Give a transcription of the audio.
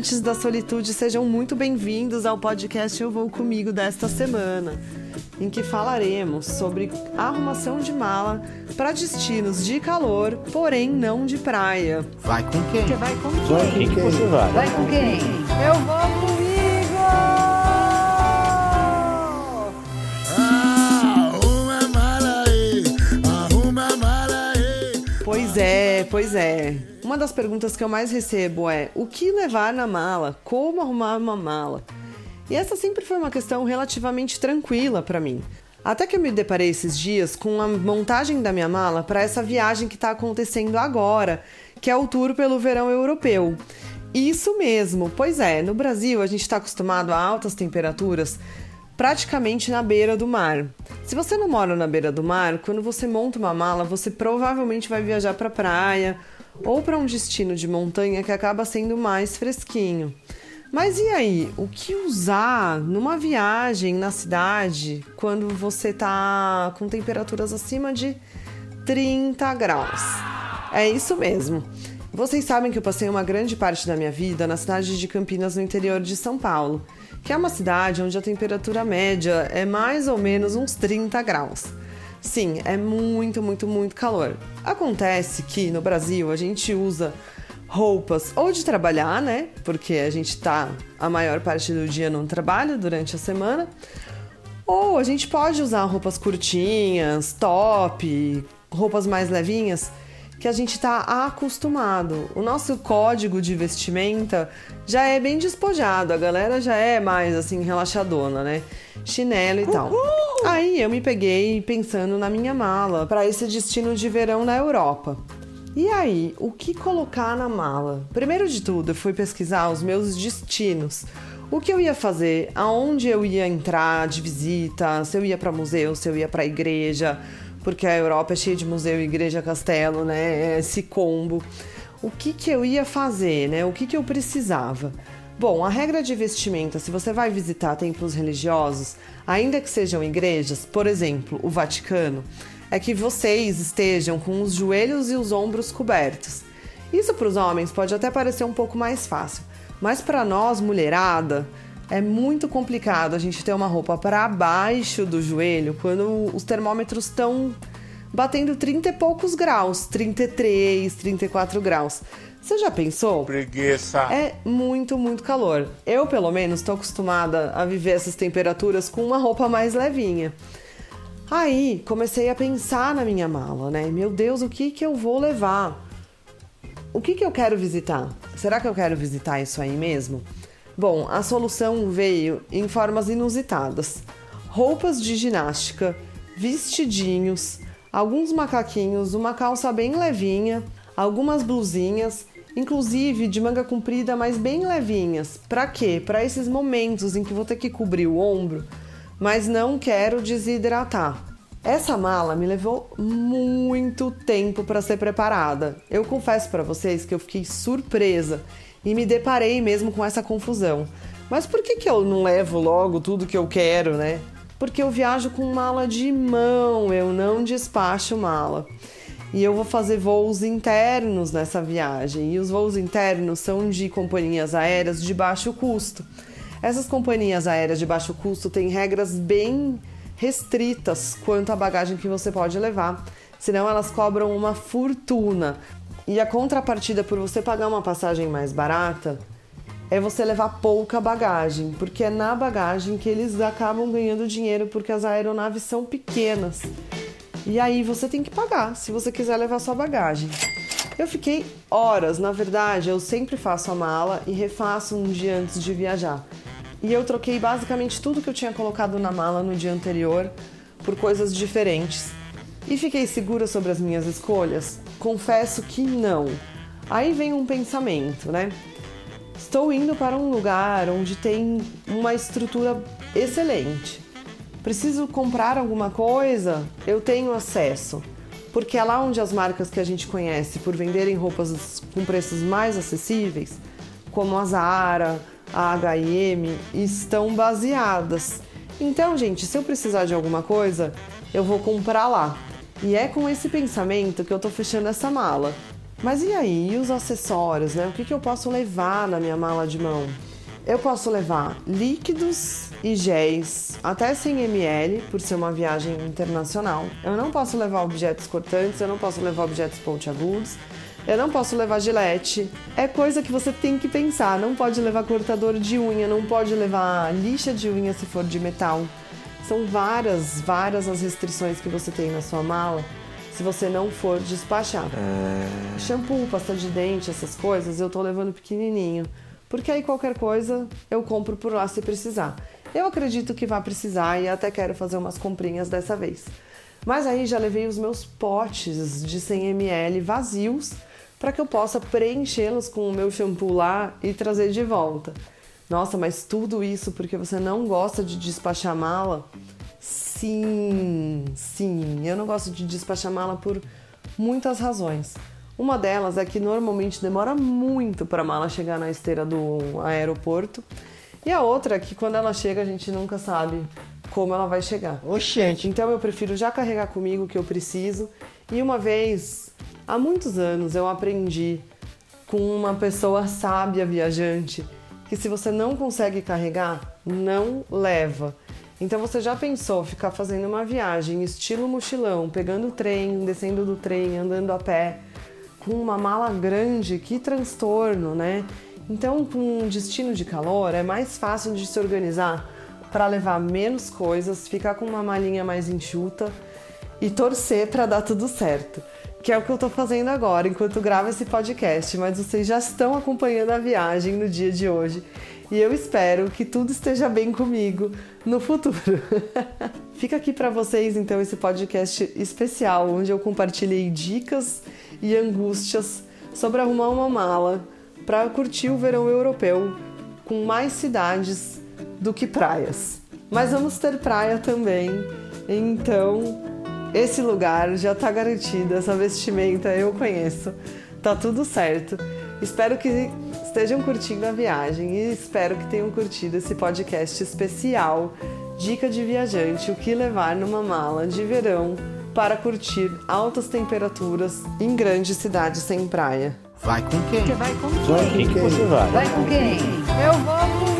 amantes da solitude, sejam muito bem-vindos ao podcast Eu Vou Comigo desta semana, em que falaremos sobre arrumação de mala para destinos de calor, porém não de praia. Vai com quem? Você vai com Vai quem? com quem você vai? Vai com quem? Eu vou comigo! É, pois é. Uma das perguntas que eu mais recebo é: o que levar na mala? Como arrumar uma mala? E essa sempre foi uma questão relativamente tranquila para mim. Até que eu me deparei esses dias com a montagem da minha mala para essa viagem que está acontecendo agora, que é o tour pelo verão europeu. Isso mesmo, pois é, no Brasil a gente está acostumado a altas temperaturas praticamente na beira do mar. Se você não mora na beira do mar, quando você monta uma mala, você provavelmente vai viajar para praia ou para um destino de montanha que acaba sendo mais fresquinho. Mas e aí, o que usar numa viagem na cidade quando você tá com temperaturas acima de 30 graus? É isso mesmo. Vocês sabem que eu passei uma grande parte da minha vida na cidade de Campinas, no interior de São Paulo, que é uma cidade onde a temperatura média é mais ou menos uns 30 graus. Sim, é muito, muito, muito calor. Acontece que no Brasil a gente usa roupas ou de trabalhar, né? Porque a gente tá a maior parte do dia no trabalho durante a semana. Ou a gente pode usar roupas curtinhas, top, roupas mais levinhas, que a gente tá acostumado. O nosso código de vestimenta já é bem despojado, a galera já é mais assim relaxadona, né? Chinelo e tal. Aí eu me peguei pensando na minha mala para esse destino de verão na Europa. E aí, o que colocar na mala? Primeiro de tudo, eu fui pesquisar os meus destinos. O que eu ia fazer, aonde eu ia entrar de visita, se eu ia para museu, se eu ia para igreja, porque a Europa é cheia de museu, igreja, castelo, né? Esse combo. O que que eu ia fazer, né? O que que eu precisava? Bom, a regra de vestimenta, se você vai visitar templos religiosos, ainda que sejam igrejas, por exemplo, o Vaticano, é que vocês estejam com os joelhos e os ombros cobertos. Isso para os homens pode até parecer um pouco mais fácil, mas para nós, mulherada, é muito complicado a gente ter uma roupa para baixo do joelho quando os termômetros estão batendo 30 e poucos graus, 33, 34 graus. Você já pensou? Preguiça. É muito, muito calor. Eu, pelo menos, estou acostumada a viver essas temperaturas com uma roupa mais levinha. Aí comecei a pensar na minha mala, né? Meu Deus, o que que eu vou levar? O que que eu quero visitar? Será que eu quero visitar isso aí mesmo? Bom, a solução veio em formas inusitadas: roupas de ginástica, vestidinhos, alguns macaquinhos, uma calça bem levinha, algumas blusinhas, inclusive de manga comprida, mas bem levinhas. Para quê? Para esses momentos em que vou ter que cobrir o ombro mas não quero desidratar. Essa mala me levou muito tempo para ser preparada. Eu confesso para vocês que eu fiquei surpresa e me deparei mesmo com essa confusão. Mas por que, que eu não levo logo tudo que eu quero, né? Porque eu viajo com mala de mão, eu não despacho mala. E eu vou fazer voos internos nessa viagem. E os voos internos são de companhias aéreas de baixo custo. Essas companhias aéreas de baixo custo têm regras bem restritas quanto à bagagem que você pode levar, senão elas cobram uma fortuna. E a contrapartida por você pagar uma passagem mais barata é você levar pouca bagagem, porque é na bagagem que eles acabam ganhando dinheiro, porque as aeronaves são pequenas. E aí você tem que pagar se você quiser levar sua bagagem. Eu fiquei horas, na verdade, eu sempre faço a mala e refaço um dia antes de viajar. E eu troquei basicamente tudo que eu tinha colocado na mala no dia anterior por coisas diferentes. E fiquei segura sobre as minhas escolhas? Confesso que não. Aí vem um pensamento, né? Estou indo para um lugar onde tem uma estrutura excelente. Preciso comprar alguma coisa? Eu tenho acesso. Porque é lá onde as marcas que a gente conhece por venderem roupas com preços mais acessíveis, como a Zara, a H&M, estão baseadas. Então, gente, se eu precisar de alguma coisa, eu vou comprar lá. E é com esse pensamento que eu tô fechando essa mala. Mas e aí? E os acessórios, né? O que, que eu posso levar na minha mala de mão? Eu posso levar líquidos e géis até 100 ml por ser uma viagem internacional. Eu não posso levar objetos cortantes, eu não posso levar objetos pontiagudos, eu não posso levar gilete. É coisa que você tem que pensar. Não pode levar cortador de unha, não pode levar lixa de unha se for de metal. São várias, várias as restrições que você tem na sua mala se você não for despachar. É... Shampoo, pasta de dente, essas coisas, eu tô levando pequenininho. Porque aí qualquer coisa eu compro por lá se precisar. Eu acredito que vai precisar e até quero fazer umas comprinhas dessa vez. Mas aí já levei os meus potes de 100 ml vazios para que eu possa preenchê-los com o meu shampoo lá e trazer de volta. Nossa, mas tudo isso porque você não gosta de despachar mala? Sim, sim, eu não gosto de despachar mala por muitas razões. Uma delas é que normalmente demora muito para a mala chegar na esteira do aeroporto. E a outra é que quando ela chega a gente nunca sabe como ela vai chegar. Oxente. Então eu prefiro já carregar comigo o que eu preciso. E uma vez, há muitos anos, eu aprendi com uma pessoa sábia viajante que se você não consegue carregar, não leva. Então você já pensou ficar fazendo uma viagem estilo mochilão, pegando o trem, descendo do trem, andando a pé, com uma mala grande, que transtorno, né? Então, com um destino de calor, é mais fácil de se organizar para levar menos coisas, ficar com uma malinha mais enxuta e torcer para dar tudo certo. Que é o que eu tô fazendo agora, enquanto gravo esse podcast, mas vocês já estão acompanhando a viagem no dia de hoje e eu espero que tudo esteja bem comigo no futuro. Fica aqui para vocês então esse podcast especial onde eu compartilhei dicas e angústias sobre arrumar uma mala para curtir o verão europeu com mais cidades do que praias. Mas vamos ter praia também, então esse lugar já está garantido, essa vestimenta eu conheço, tá tudo certo. Espero que estejam curtindo a viagem e espero que tenham curtido esse podcast especial Dica de Viajante: O que levar numa mala de verão para curtir altas temperaturas em grandes cidades sem praia. Vai com quem? Você vai com Vai quem? com quem? Você vai. Vai com quem? Eu vou com